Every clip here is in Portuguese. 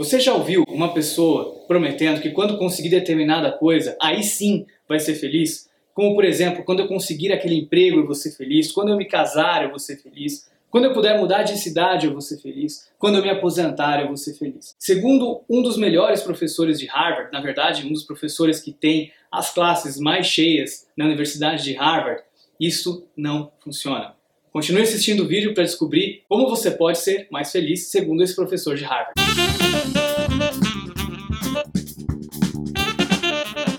Você já ouviu uma pessoa prometendo que quando conseguir determinada coisa, aí sim vai ser feliz? Como, por exemplo, quando eu conseguir aquele emprego eu vou ser feliz, quando eu me casar eu vou ser feliz, quando eu puder mudar de cidade eu vou ser feliz, quando eu me aposentar eu vou ser feliz. Segundo um dos melhores professores de Harvard, na verdade, um dos professores que tem as classes mais cheias na Universidade de Harvard, isso não funciona. Continue assistindo o vídeo para descobrir como você pode ser mais feliz, segundo esse professor de Harvard.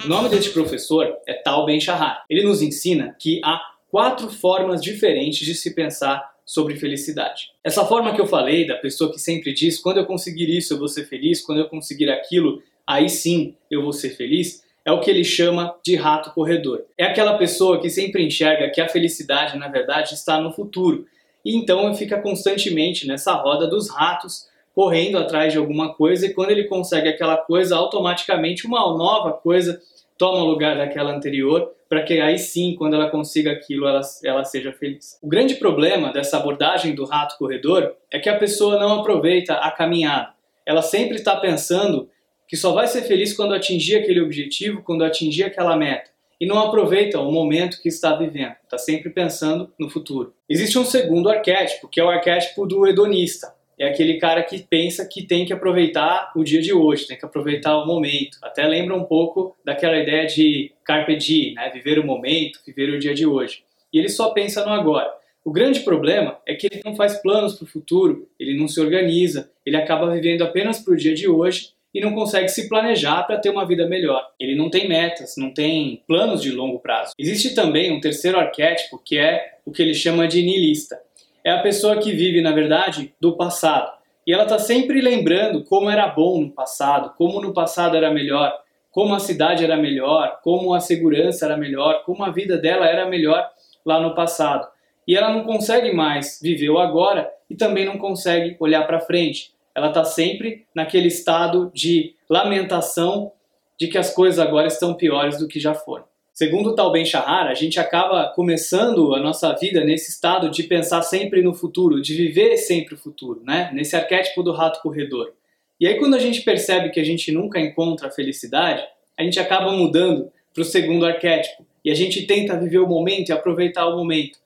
O nome deste professor é Tal Ben-Shahar. Ele nos ensina que há quatro formas diferentes de se pensar sobre felicidade. Essa forma que eu falei, da pessoa que sempre diz: quando eu conseguir isso eu vou ser feliz, quando eu conseguir aquilo, aí sim eu vou ser feliz, é o que ele chama de rato corredor. É aquela pessoa que sempre enxerga que a felicidade, na verdade, está no futuro. E então fica constantemente nessa roda dos ratos, correndo atrás de alguma coisa, e quando ele consegue aquela coisa, automaticamente uma nova coisa toma o lugar daquela anterior, para que aí sim, quando ela consiga aquilo, ela, ela seja feliz. O grande problema dessa abordagem do rato corredor é que a pessoa não aproveita a caminhada. Ela sempre está pensando que só vai ser feliz quando atingir aquele objetivo, quando atingir aquela meta. E não aproveita o momento que está vivendo, está sempre pensando no futuro. Existe um segundo arquétipo, que é o arquétipo do hedonista. É aquele cara que pensa que tem que aproveitar o dia de hoje, tem que aproveitar o momento. Até lembra um pouco daquela ideia de carpe diem, né? viver o momento, viver o dia de hoje. E ele só pensa no agora. O grande problema é que ele não faz planos para o futuro, ele não se organiza, ele acaba vivendo apenas para o dia de hoje e não consegue se planejar para ter uma vida melhor. Ele não tem metas, não tem planos de longo prazo. Existe também um terceiro arquétipo que é o que ele chama de niilista. É a pessoa que vive, na verdade, do passado. E ela está sempre lembrando como era bom no passado, como no passado era melhor, como a cidade era melhor, como a segurança era melhor, como a vida dela era melhor lá no passado. E ela não consegue mais viver o agora e também não consegue olhar para frente ela está sempre naquele estado de lamentação de que as coisas agora estão piores do que já foram. Segundo Tal Ben Shahar, a gente acaba começando a nossa vida nesse estado de pensar sempre no futuro, de viver sempre o futuro, né? Nesse arquétipo do rato corredor. E aí quando a gente percebe que a gente nunca encontra a felicidade, a gente acaba mudando para o segundo arquétipo e a gente tenta viver o momento e aproveitar o momento.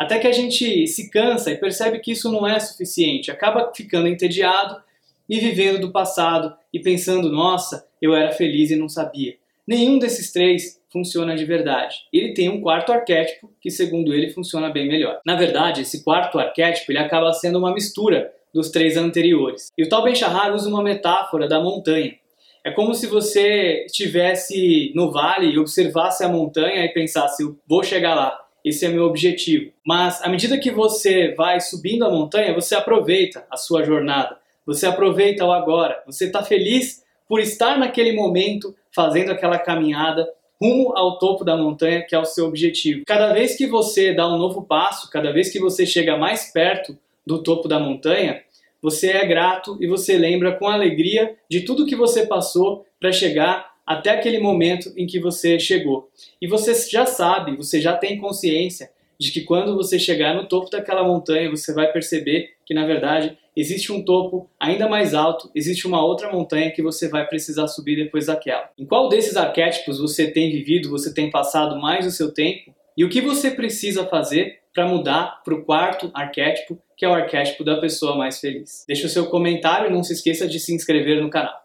Até que a gente se cansa e percebe que isso não é suficiente, acaba ficando entediado e vivendo do passado e pensando, nossa, eu era feliz e não sabia. Nenhum desses três funciona de verdade. Ele tem um quarto arquétipo que, segundo ele, funciona bem melhor. Na verdade, esse quarto arquétipo ele acaba sendo uma mistura dos três anteriores. E o Tal Ben Shahar usa uma metáfora da montanha. É como se você estivesse no vale e observasse a montanha e pensasse, vou chegar lá. Esse é meu objetivo. Mas à medida que você vai subindo a montanha, você aproveita a sua jornada. Você aproveita o agora. Você está feliz por estar naquele momento fazendo aquela caminhada rumo ao topo da montanha, que é o seu objetivo. Cada vez que você dá um novo passo, cada vez que você chega mais perto do topo da montanha, você é grato e você lembra com alegria de tudo que você passou para chegar até aquele momento em que você chegou. E você já sabe, você já tem consciência de que quando você chegar no topo daquela montanha, você vai perceber que na verdade existe um topo ainda mais alto, existe uma outra montanha que você vai precisar subir depois daquela. Em qual desses arquétipos você tem vivido, você tem passado mais o seu tempo? E o que você precisa fazer para mudar para o quarto arquétipo, que é o arquétipo da pessoa mais feliz? Deixe o seu comentário e não se esqueça de se inscrever no canal.